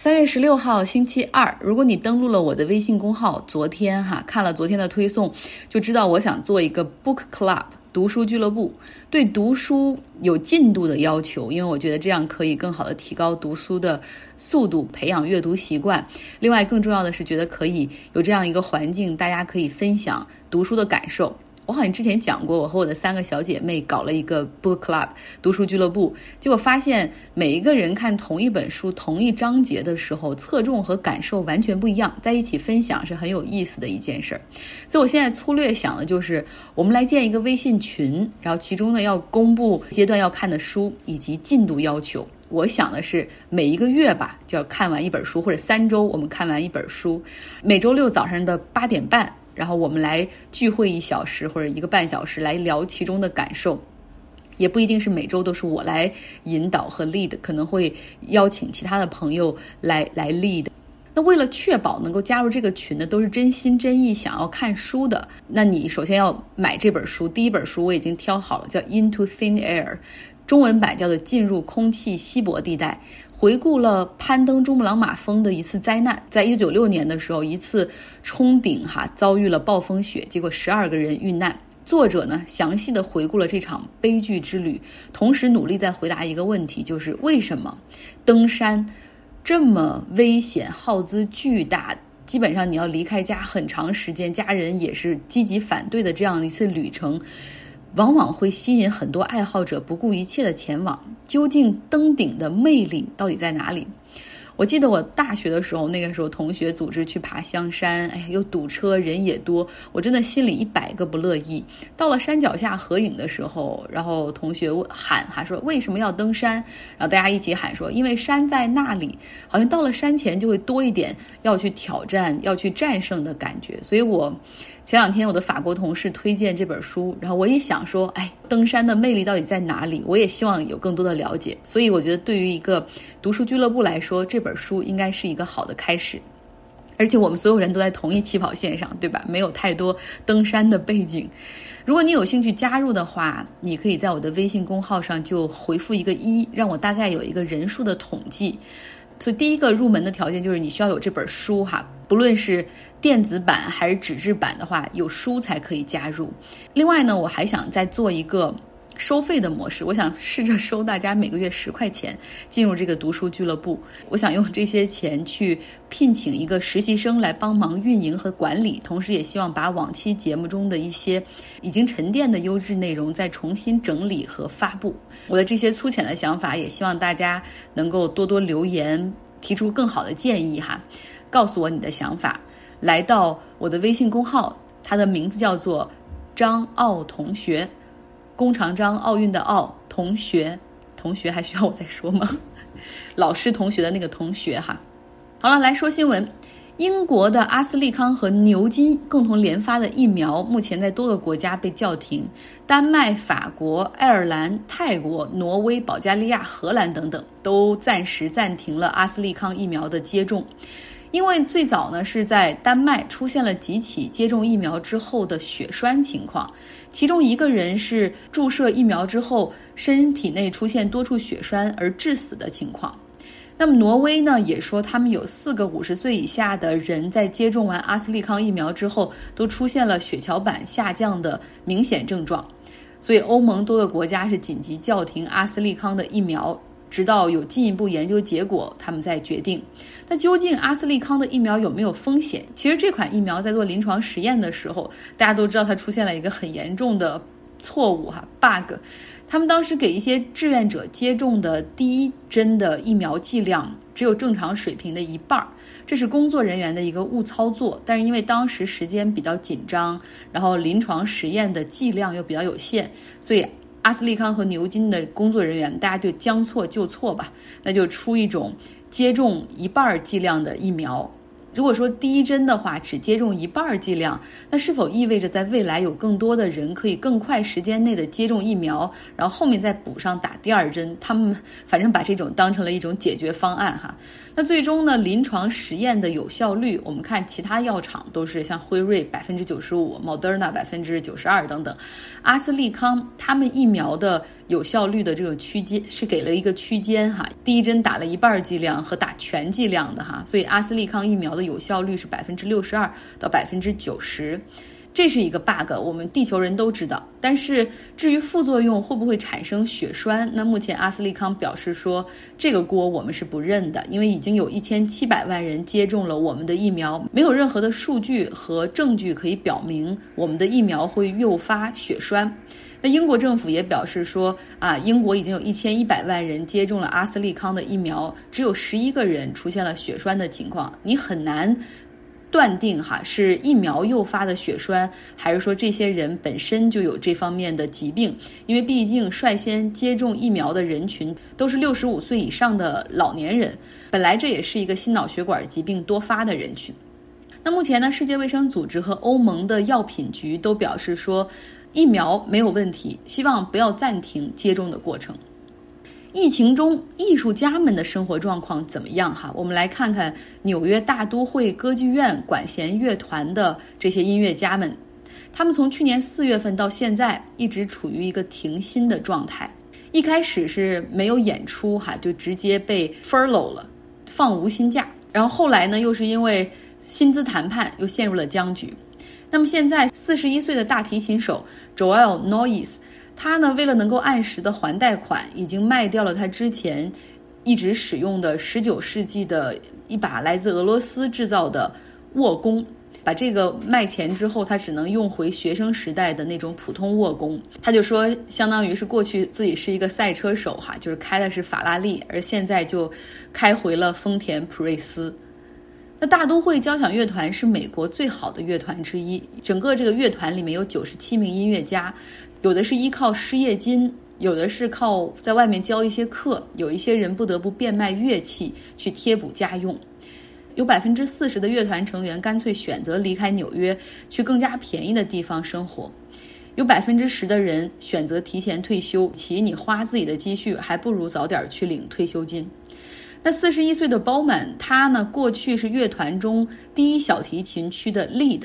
三月十六号星期二，如果你登录了我的微信公号，昨天哈看了昨天的推送，就知道我想做一个 book club 读书俱乐部，对读书有进度的要求，因为我觉得这样可以更好的提高读书的速度，培养阅读习惯。另外，更重要的是，觉得可以有这样一个环境，大家可以分享读书的感受。我好像之前讲过，我和我的三个小姐妹搞了一个 book club 读书俱乐部，结果发现每一个人看同一本书、同一章节的时候，侧重和感受完全不一样，在一起分享是很有意思的一件事儿。所以我现在粗略想的就是，我们来建一个微信群，然后其中呢要公布阶段要看的书以及进度要求。我想的是每一个月吧就要看完一本书，或者三周我们看完一本书，每周六早上的八点半。然后我们来聚会一小时或者一个半小时，来聊其中的感受，也不一定是每周都是我来引导和 lead，可能会邀请其他的朋友来来 lead。那为了确保能够加入这个群的都是真心真意想要看书的，那你首先要买这本书。第一本书我已经挑好了，叫《Into Thin Air》，中文版叫做《进入空气稀薄地带》。回顾了攀登珠穆朗玛峰的一次灾难，在一九九六年的时候，一次冲顶哈遭遇了暴风雪，结果十二个人遇难。作者呢详细的回顾了这场悲剧之旅，同时努力在回答一个问题，就是为什么登山这么危险、耗资巨大，基本上你要离开家很长时间，家人也是积极反对的这样一次旅程。往往会吸引很多爱好者不顾一切的前往。究竟登顶的魅力到底在哪里？我记得我大学的时候，那个时候同学组织去爬香山，哎呀，又堵车，人也多，我真的心里一百个不乐意。到了山脚下合影的时候，然后同学喊哈说为什么要登山？然后大家一起喊说因为山在那里。好像到了山前就会多一点要去挑战、要去战胜的感觉。所以我。前两天我的法国同事推荐这本书，然后我也想说，哎，登山的魅力到底在哪里？我也希望有更多的了解。所以我觉得，对于一个读书俱乐部来说，这本书应该是一个好的开始。而且我们所有人都在同一起跑线上，对吧？没有太多登山的背景。如果你有兴趣加入的话，你可以在我的微信公号上就回复一个一，让我大概有一个人数的统计。所以第一个入门的条件就是你需要有这本书哈，不论是电子版还是纸质版的话，有书才可以加入。另外呢，我还想再做一个。收费的模式，我想试着收大家每个月十块钱进入这个读书俱乐部。我想用这些钱去聘请一个实习生来帮忙运营和管理，同时也希望把往期节目中的一些已经沉淀的优质内容再重新整理和发布。我的这些粗浅的想法，也希望大家能够多多留言，提出更好的建议哈，告诉我你的想法。来到我的微信公号，它的名字叫做张奥同学。弓长张，奥运的奥同学，同学还需要我再说吗？老师同学的那个同学哈。好了，来说新闻。英国的阿斯利康和牛津共同研发的疫苗，目前在多个国家被叫停。丹麦、法国、爱尔兰、泰国、挪威、保加利亚、荷兰等等，都暂时暂停了阿斯利康疫苗的接种。因为最早呢是在丹麦出现了几起接种疫苗之后的血栓情况，其中一个人是注射疫苗之后身体内出现多处血栓而致死的情况。那么挪威呢也说他们有四个五十岁以下的人在接种完阿斯利康疫苗之后都出现了血小板下降的明显症状，所以欧盟多个国家是紧急叫停阿斯利康的疫苗。直到有进一步研究结果，他们再决定。那究竟阿斯利康的疫苗有没有风险？其实这款疫苗在做临床实验的时候，大家都知道它出现了一个很严重的错误哈 bug。他们当时给一些志愿者接种的第一针的疫苗剂量只有正常水平的一半儿，这是工作人员的一个误操作。但是因为当时时间比较紧张，然后临床实验的剂量又比较有限，所以。阿斯利康和牛津的工作人员，大家就将错就错吧，那就出一种接种一半剂量的疫苗。如果说第一针的话只接种一半剂量，那是否意味着在未来有更多的人可以更快时间内的接种疫苗，然后后面再补上打第二针？他们反正把这种当成了一种解决方案哈。那最终呢，临床实验的有效率，我们看其他药厂都是像辉瑞百分之九十五，Moderna 百分之九十二等等，阿斯利康他们疫苗的。有效率的这个区间，是给了一个区间哈。第一针打了一半剂量和打全剂量的哈，所以阿斯利康疫苗的有效率是百分之六十二到百分之九十。这是一个 bug，我们地球人都知道。但是至于副作用会不会产生血栓，那目前阿斯利康表示说这个锅我们是不认的，因为已经有一千七百万人接种了我们的疫苗，没有任何的数据和证据可以表明我们的疫苗会诱发血栓。那英国政府也表示说啊，英国已经有一千一百万人接种了阿斯利康的疫苗，只有十一个人出现了血栓的情况，你很难。断定哈是疫苗诱发的血栓，还是说这些人本身就有这方面的疾病？因为毕竟率先接种疫苗的人群都是六十五岁以上的老年人，本来这也是一个心脑血管疾病多发的人群。那目前呢，世界卫生组织和欧盟的药品局都表示说，疫苗没有问题，希望不要暂停接种的过程。疫情中，艺术家们的生活状况怎么样？哈，我们来看看纽约大都会歌剧院管弦乐团的这些音乐家们，他们从去年四月份到现在一直处于一个停薪的状态。一开始是没有演出，哈，就直接被 furlough 了，放无薪假。然后后来呢，又是因为薪资谈判又陷入了僵局。那么现在，四十一岁的大提琴手 Joel Noyes。他呢，为了能够按时的还贷款，已经卖掉了他之前一直使用的十九世纪的一把来自俄罗斯制造的握弓。把这个卖钱之后，他只能用回学生时代的那种普通握弓。他就说，相当于是过去自己是一个赛车手哈，就是开的是法拉利，而现在就开回了丰田普锐斯。那大都会交响乐团是美国最好的乐团之一，整个这个乐团里面有九十七名音乐家。有的是依靠失业金，有的是靠在外面教一些课，有一些人不得不变卖乐器去贴补家用。有百分之四十的乐团成员干脆选择离开纽约，去更加便宜的地方生活。有百分之十的人选择提前退休，其你花自己的积蓄，还不如早点去领退休金。那四十一岁的包曼，他呢过去是乐团中第一小提琴区的 lead。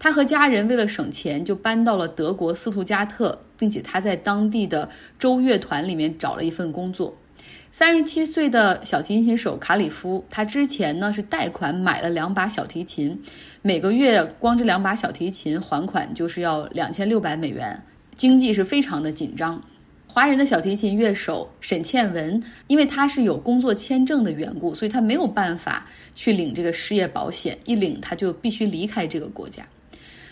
他和家人为了省钱，就搬到了德国斯图加特，并且他在当地的州乐团里面找了一份工作。三十七岁的小提琴手卡里夫，他之前呢是贷款买了两把小提琴，每个月光这两把小提琴还款就是要两千六百美元，经济是非常的紧张。华人的小提琴乐手沈倩文，因为他是有工作签证的缘故，所以他没有办法去领这个失业保险，一领他就必须离开这个国家。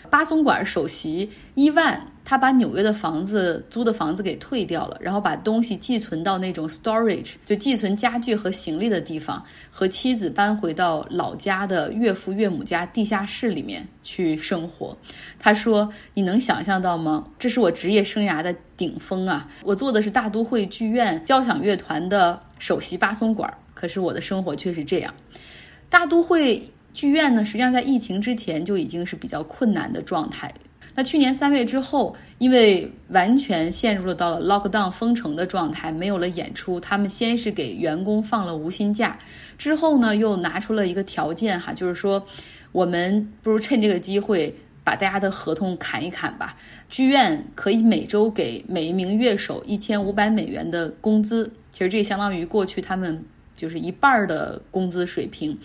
巴松馆首席伊万，他把纽约的房子租的房子给退掉了，然后把东西寄存到那种 storage，就寄存家具和行李的地方，和妻子搬回到老家的岳父岳母家地下室里面去生活。他说：“你能想象到吗？这是我职业生涯的顶峰啊！我做的是大都会剧院交响乐团的首席巴松管，可是我的生活却是这样。大都会。”剧院呢，实际上在疫情之前就已经是比较困难的状态。那去年三月之后，因为完全陷入了到了 lockdown 封城的状态，没有了演出。他们先是给员工放了无薪假，之后呢又拿出了一个条件哈，就是说我们不如趁这个机会把大家的合同砍一砍吧。剧院可以每周给每一名乐手一千五百美元的工资，其实这相当于过去他们就是一半的工资水平。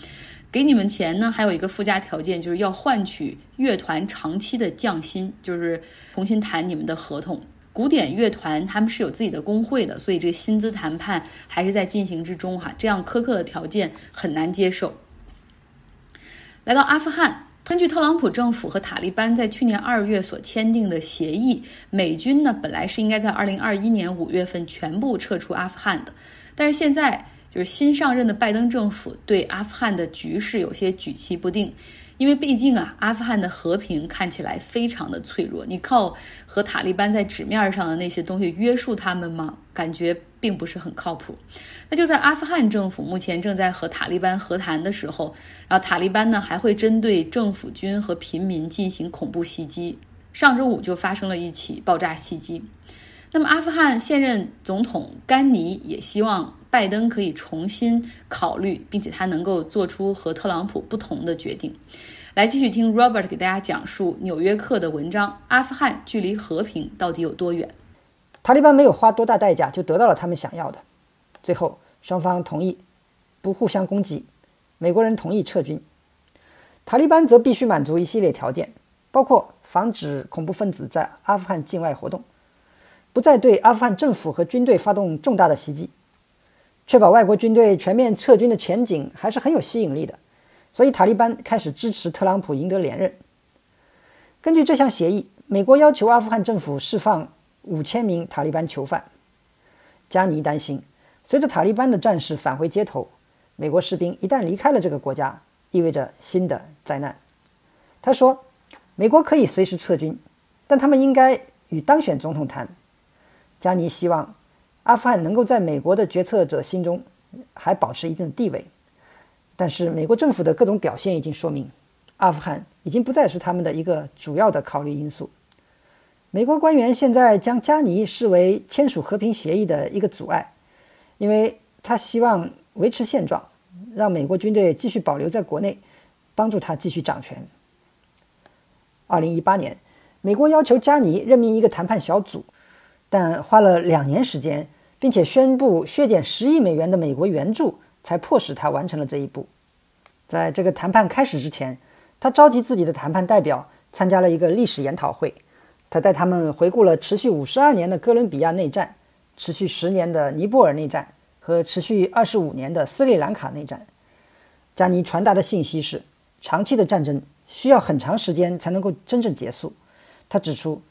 给你们钱呢，还有一个附加条件，就是要换取乐团长期的降薪，就是重新谈你们的合同。古典乐团他们是有自己的工会的，所以这个薪资谈判还是在进行之中哈。这样苛刻的条件很难接受。来到阿富汗，根据特朗普政府和塔利班在去年二月所签订的协议，美军呢本来是应该在二零二一年五月份全部撤出阿富汗的，但是现在。就是新上任的拜登政府对阿富汗的局势有些举棋不定，因为毕竟啊，阿富汗的和平看起来非常的脆弱。你靠和塔利班在纸面上的那些东西约束他们吗？感觉并不是很靠谱。那就在阿富汗政府目前正在和塔利班和谈的时候，然后塔利班呢还会针对政府军和平民进行恐怖袭击。上周五就发生了一起爆炸袭击。那么阿富汗现任总统甘尼也希望。拜登可以重新考虑，并且他能够做出和特朗普不同的决定。来继续听 Robert 给大家讲述《纽约客》的文章：阿富汗距离和平到底有多远？塔利班没有花多大代价就得到了他们想要的。最后，双方同意不互相攻击，美国人同意撤军，塔利班则必须满足一系列条件，包括防止恐怖分子在阿富汗境外活动，不再对阿富汗政府和军队发动重大的袭击，确保外国军队全面撤军的前景还是很有吸引力的。所以，塔利班开始支持特朗普赢得连任。根据这项协议，美国要求阿富汗政府释放五千名塔利班囚犯。加尼担心，随着塔利班的战士返回街头，美国士兵一旦离开了这个国家，意味着新的灾难。他说：“美国可以随时撤军，但他们应该与当选总统谈。”加尼希望阿富汗能够在美国的决策者心中还保持一定的地位，但是美国政府的各种表现已经说明。阿富汗已经不再是他们的一个主要的考虑因素。美国官员现在将加尼视为签署和平协议的一个阻碍，因为他希望维持现状，让美国军队继续保留在国内，帮助他继续掌权。二零一八年，美国要求加尼任命一个谈判小组，但花了两年时间，并且宣布削减十亿美元的美国援助，才迫使他完成了这一步。在这个谈判开始之前。他召集自己的谈判代表参加了一个历史研讨会，他带他们回顾了持续五十二年的哥伦比亚内战、持续十年的尼泊尔内战和持续二十五年的斯里兰卡内战。加尼传达的信息是：长期的战争需要很长时间才能够真正结束。他指出，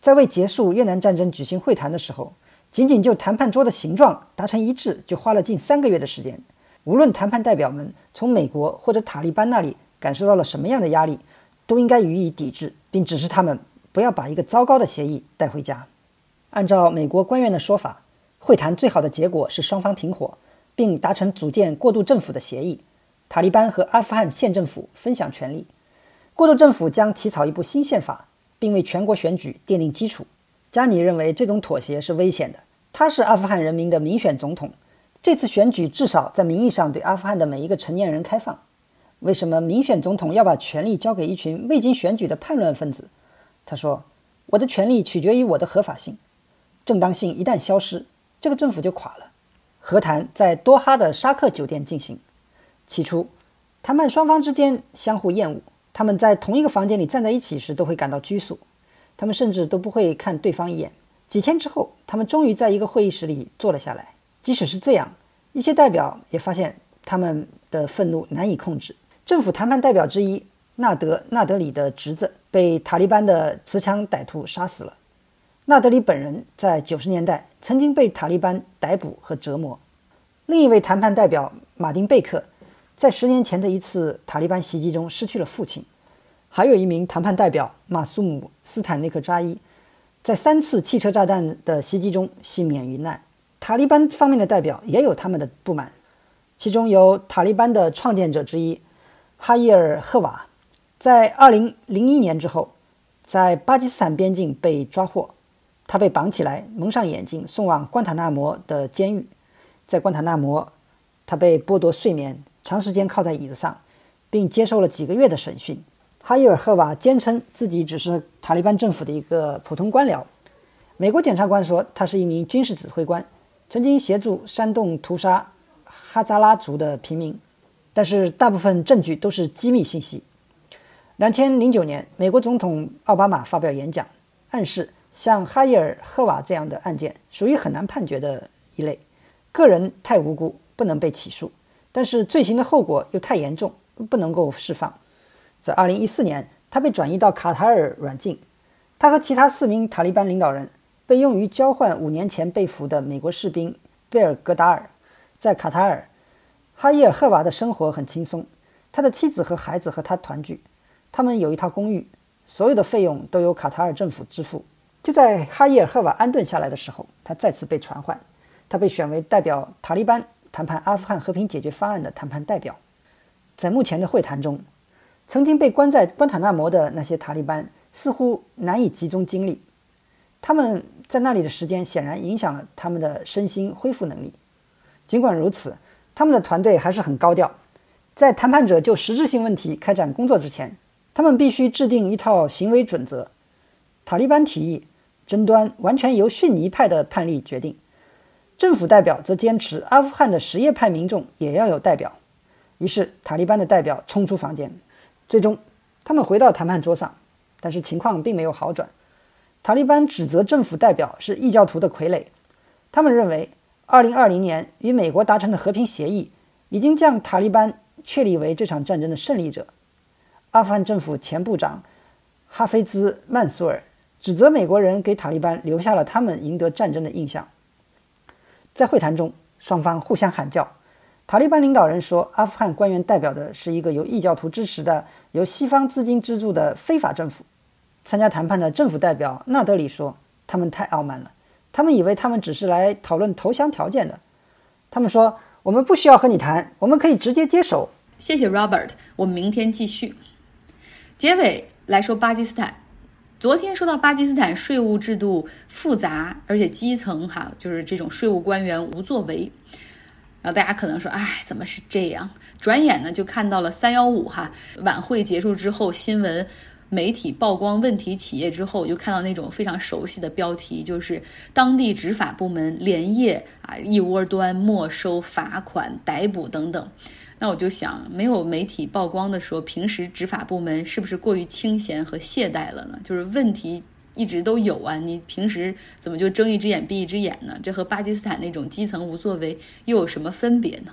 在为结束越南战争举行会谈的时候，仅仅就谈判桌的形状达成一致就花了近三个月的时间。无论谈判代表们从美国或者塔利班那里。感受到了什么样的压力，都应该予以抵制，并指示他们不要把一个糟糕的协议带回家。按照美国官员的说法，会谈最好的结果是双方停火，并达成组建过渡政府的协议。塔利班和阿富汗县政府分享权力，过渡政府将起草一部新宪法，并为全国选举奠定基础。加尼认为这种妥协是危险的。他是阿富汗人民的民选总统，这次选举至少在名义上对阿富汗的每一个成年人开放。为什么民选总统要把权力交给一群未经选举的叛乱分子？他说：“我的权力取决于我的合法性，正当性一旦消失，这个政府就垮了。”和谈在多哈的沙克酒店进行。起初，谈判双方之间相互厌恶，他们在同一个房间里站在一起时都会感到拘束，他们甚至都不会看对方一眼。几天之后，他们终于在一个会议室里坐了下来。即使是这样，一些代表也发现他们的愤怒难以控制。政府谈判代表之一纳德·纳德里的侄子被塔利班的持枪歹徒杀死了。纳德里本人在九十年代曾经被塔利班逮捕和折磨。另一位谈判代表马丁·贝克在十年前的一次塔利班袭击中失去了父亲。还有一名谈判代表马苏姆·斯坦内克扎伊在三次汽车炸弹的袭击中幸免于难。塔利班方面的代表也有他们的不满，其中有塔利班的创建者之一。哈伊尔·赫瓦在2001年之后，在巴基斯坦边境被抓获，他被绑起来，蒙上眼睛，送往关塔那摩的监狱。在关塔那摩，他被剥夺睡眠，长时间靠在椅子上，并接受了几个月的审讯。哈伊尔·赫瓦坚称自己只是塔利班政府的一个普通官僚。美国检察官说，他是一名军事指挥官，曾经协助煽动屠杀哈扎拉族的平民。但是大部分证据都是机密信息。两千零九年，美国总统奥巴马发表演讲，暗示像哈伊尔·赫瓦这样的案件属于很难判决的一类，个人太无辜，不能被起诉；但是罪行的后果又太严重，不能够释放。在二零一四年，他被转移到卡塔尔软禁。他和其他四名塔利班领导人被用于交换五年前被俘的美国士兵贝尔格达尔，在卡塔尔。哈伊尔·赫瓦的生活很轻松，他的妻子和孩子和他团聚。他们有一套公寓，所有的费用都由卡塔尔政府支付。就在哈伊尔·赫瓦安顿下来的时候，他再次被传唤。他被选为代表塔利班谈判阿富汗和平解决方案的谈判代表。在目前的会谈中，曾经被关在关塔那摩的那些塔利班似乎难以集中精力。他们在那里的时间显然影响了他们的身心恢复能力。尽管如此，他们的团队还是很高调，在谈判者就实质性问题开展工作之前，他们必须制定一套行为准则。塔利班提议争端完全由逊尼派的判例决定。政府代表则坚持阿富汗的什叶派民众也要有代表。于是，塔利班的代表冲出房间。最终，他们回到谈判桌上，但是情况并没有好转。塔利班指责政府代表是异教徒的傀儡。他们认为，2020年与美国达成的和平协议已经将塔利班确立为这场战争的胜利者。阿富汗政府前部长哈菲兹·曼苏尔指责美国人给塔利班留下了他们赢得战争的印象。在会谈中，双方互相喊叫。塔利班领导人说，阿富汗官员代表的是一个由异教徒支持的、由西方资金资助的非法政府。参加谈判的政府代表纳德里说：“他们太傲慢了，他们以为他们只是来讨论投降条件的。他们说，我们不需要和你谈，我们可以直接接手。”谢谢 Robert，我们明天继续。结尾来说巴基斯坦。昨天说到巴基斯坦税务制度复杂，而且基层哈就是这种税务官员无作为。然后大家可能说，哎，怎么是这样？转眼呢就看到了三幺五哈晚会结束之后，新闻媒体曝光问题企业之后，就看到那种非常熟悉的标题，就是当地执法部门连夜啊一窝端没收、罚款、逮捕等等。那我就想，没有媒体曝光的时候，平时执法部门是不是过于清闲和懈怠了呢？就是问题。一直都有啊，你平时怎么就睁一只眼闭一只眼呢？这和巴基斯坦那种基层无作为又有什么分别呢？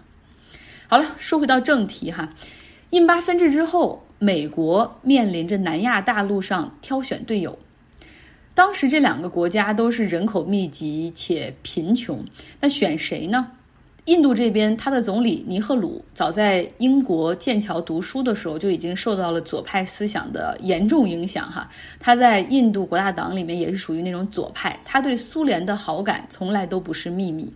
好了，说回到正题哈，印巴分治之后，美国面临着南亚大陆上挑选队友，当时这两个国家都是人口密集且贫穷，那选谁呢？印度这边，他的总理尼赫鲁早在英国剑桥读书的时候就已经受到了左派思想的严重影响。哈，他在印度国大党里面也是属于那种左派，他对苏联的好感从来都不是秘密。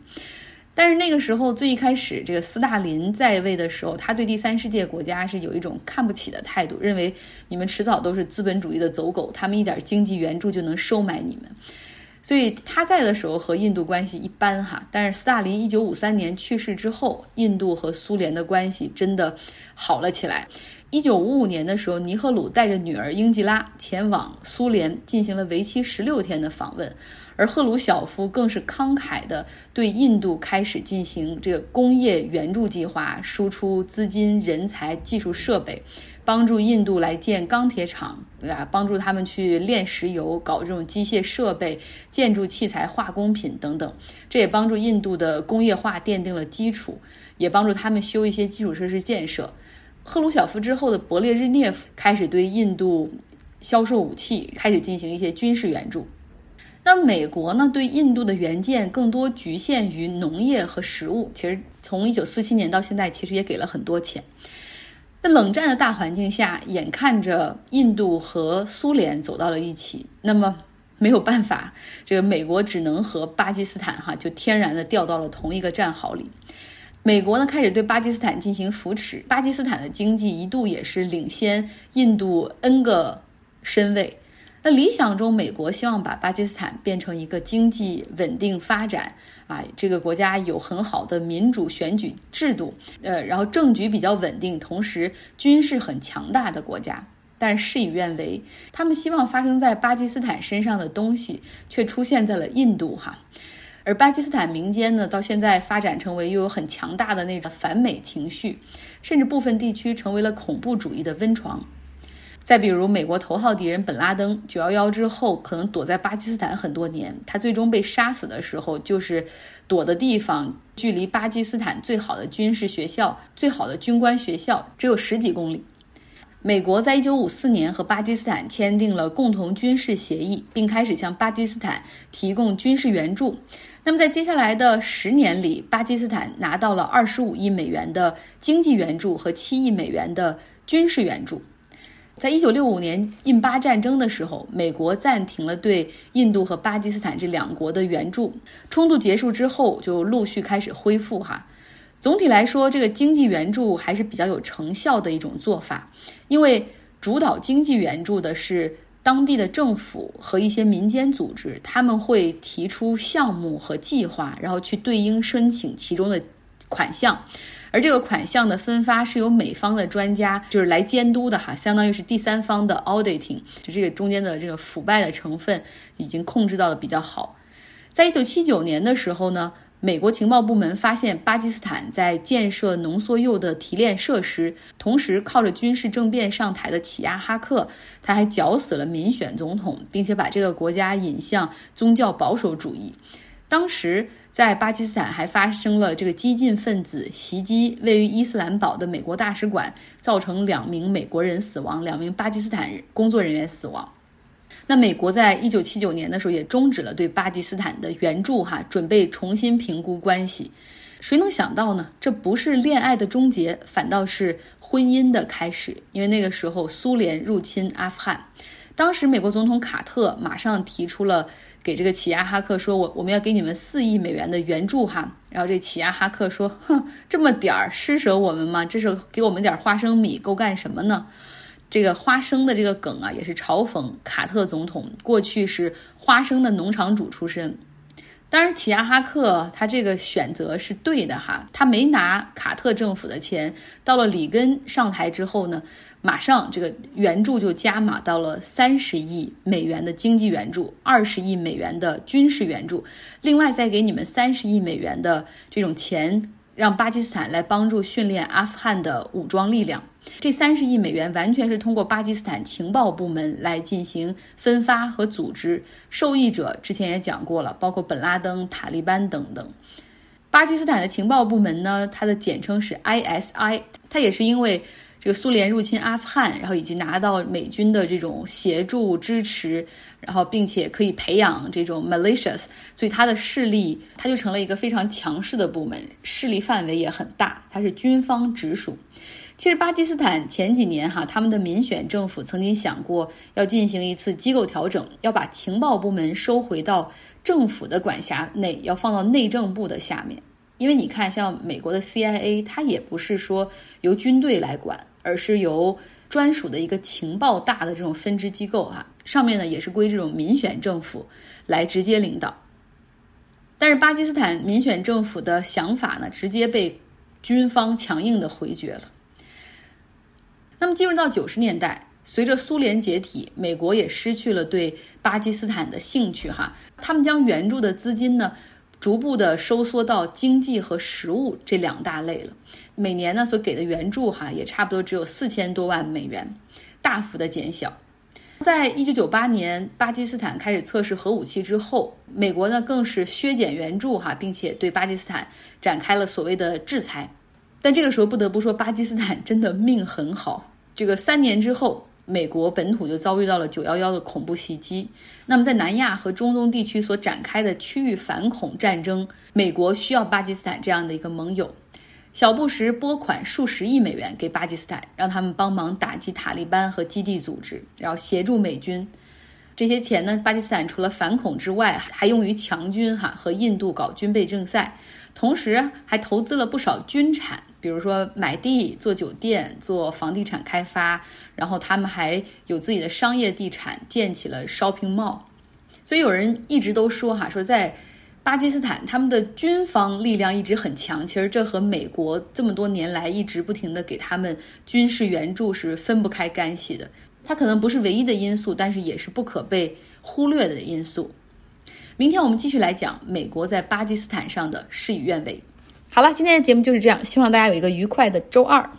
但是那个时候最一开始，这个斯大林在位的时候，他对第三世界国家是有一种看不起的态度，认为你们迟早都是资本主义的走狗，他们一点经济援助就能收买你们。所以他在的时候和印度关系一般哈，但是斯大林一九五三年去世之后，印度和苏联的关系真的好了起来。一九五五年的时候，尼赫鲁带着女儿英吉拉前往苏联进行了为期十六天的访问，而赫鲁晓夫更是慷慨的对印度开始进行这个工业援助计划，输出资金、人才、技术设备。帮助印度来建钢铁厂，对吧？帮助他们去炼石油，搞这种机械设备、建筑器材、化工品等等。这也帮助印度的工业化奠定了基础，也帮助他们修一些基础设施建设。赫鲁晓夫之后的勃列日涅夫开始对印度销售武器，开始进行一些军事援助。那美国呢？对印度的援建更多局限于农业和食物。其实从一九四七年到现在，其实也给了很多钱。在冷战的大环境下，眼看着印度和苏联走到了一起，那么没有办法，这个美国只能和巴基斯坦哈就天然的掉到了同一个战壕里。美国呢开始对巴基斯坦进行扶持，巴基斯坦的经济一度也是领先印度 N 个身位。那理想中，美国希望把巴基斯坦变成一个经济稳定发展啊，这个国家有很好的民主选举制度，呃，然后政局比较稳定，同时军事很强大的国家。但事与愿违，他们希望发生在巴基斯坦身上的东西，却出现在了印度哈。而巴基斯坦民间呢，到现在发展成为又有很强大的那个反美情绪，甚至部分地区成为了恐怖主义的温床。再比如，美国头号敌人本拉登，九幺幺之后可能躲在巴基斯坦很多年。他最终被杀死的时候，就是躲的地方距离巴基斯坦最好的军事学校、最好的军官学校只有十几公里。美国在一九五四年和巴基斯坦签订了共同军事协议，并开始向巴基斯坦提供军事援助。那么，在接下来的十年里，巴基斯坦拿到了二十五亿美元的经济援助和七亿美元的军事援助。在一九六五年印巴战争的时候，美国暂停了对印度和巴基斯坦这两国的援助。冲突结束之后，就陆续开始恢复。哈，总体来说，这个经济援助还是比较有成效的一种做法，因为主导经济援助的是当地的政府和一些民间组织，他们会提出项目和计划，然后去对应申请其中的款项。而这个款项的分发是由美方的专家就是来监督的哈，相当于是第三方的 auditing，就这个中间的这个腐败的成分已经控制到的比较好。在一九七九年的时候呢，美国情报部门发现巴基斯坦在建设浓缩铀的提炼设施，同时靠着军事政变上台的起亚哈克，他还绞死了民选总统，并且把这个国家引向宗教保守主义。当时。在巴基斯坦还发生了这个激进分子袭击位于伊斯兰堡的美国大使馆，造成两名美国人死亡，两名巴基斯坦工作人员死亡。那美国在一九七九年的时候也终止了对巴基斯坦的援助，哈，准备重新评估关系。谁能想到呢？这不是恋爱的终结，反倒是婚姻的开始。因为那个时候苏联入侵阿富汗，当时美国总统卡特马上提出了。给这个起亚哈克说，我我们要给你们四亿美元的援助哈，然后这起亚哈克说，哼，这么点儿施舍我们吗？这是给我们点花生米够干什么呢？这个花生的这个梗啊，也是嘲讽卡特总统过去是花生的农场主出身。当然，齐亚哈克他这个选择是对的哈，他没拿卡特政府的钱，到了里根上台之后呢。马上，这个援助就加码到了三十亿美元的经济援助，二十亿美元的军事援助，另外再给你们三十亿美元的这种钱，让巴基斯坦来帮助训练阿富汗的武装力量。这三十亿美元完全是通过巴基斯坦情报部门来进行分发和组织，受益者之前也讲过了，包括本拉登、塔利班等等。巴基斯坦的情报部门呢，它的简称是 ISI，它也是因为。这个苏联入侵阿富汗，然后以及拿到美军的这种协助支持，然后并且可以培养这种 malicious，所以它的势力，它就成了一个非常强势的部门，势力范围也很大，它是军方直属。其实巴基斯坦前几年哈，他们的民选政府曾经想过要进行一次机构调整，要把情报部门收回到政府的管辖内，要放到内政部的下面。因为你看，像美国的 CIA，它也不是说由军队来管。而是由专属的一个情报大的这种分支机构哈，上面呢也是归这种民选政府来直接领导。但是巴基斯坦民选政府的想法呢，直接被军方强硬的回绝了。那么进入到九十年代，随着苏联解体，美国也失去了对巴基斯坦的兴趣哈，他们将援助的资金呢。逐步的收缩到经济和食物这两大类了。每年呢所给的援助哈也差不多只有四千多万美元，大幅的减小。在一九九八年巴基斯坦开始测试核武器之后，美国呢更是削减援助哈，并且对巴基斯坦展开了所谓的制裁。但这个时候不得不说，巴基斯坦真的命很好。这个三年之后。美国本土就遭遇到了九幺幺的恐怖袭击。那么，在南亚和中东地区所展开的区域反恐战争，美国需要巴基斯坦这样的一个盟友。小布什拨款数十亿美元给巴基斯坦，让他们帮忙打击塔利班和基地组织，然后协助美军。这些钱呢，巴基斯坦除了反恐之外，还用于强军哈和印度搞军备竞赛，同时还投资了不少军产。比如说买地做酒店做房地产开发，然后他们还有自己的商业地产，建起了 shopping mall。所以有人一直都说哈，说在巴基斯坦他们的军方力量一直很强。其实这和美国这么多年来一直不停的给他们军事援助是分不开干系的。它可能不是唯一的因素，但是也是不可被忽略的因素。明天我们继续来讲美国在巴基斯坦上的事与愿违。好了，今天的节目就是这样，希望大家有一个愉快的周二。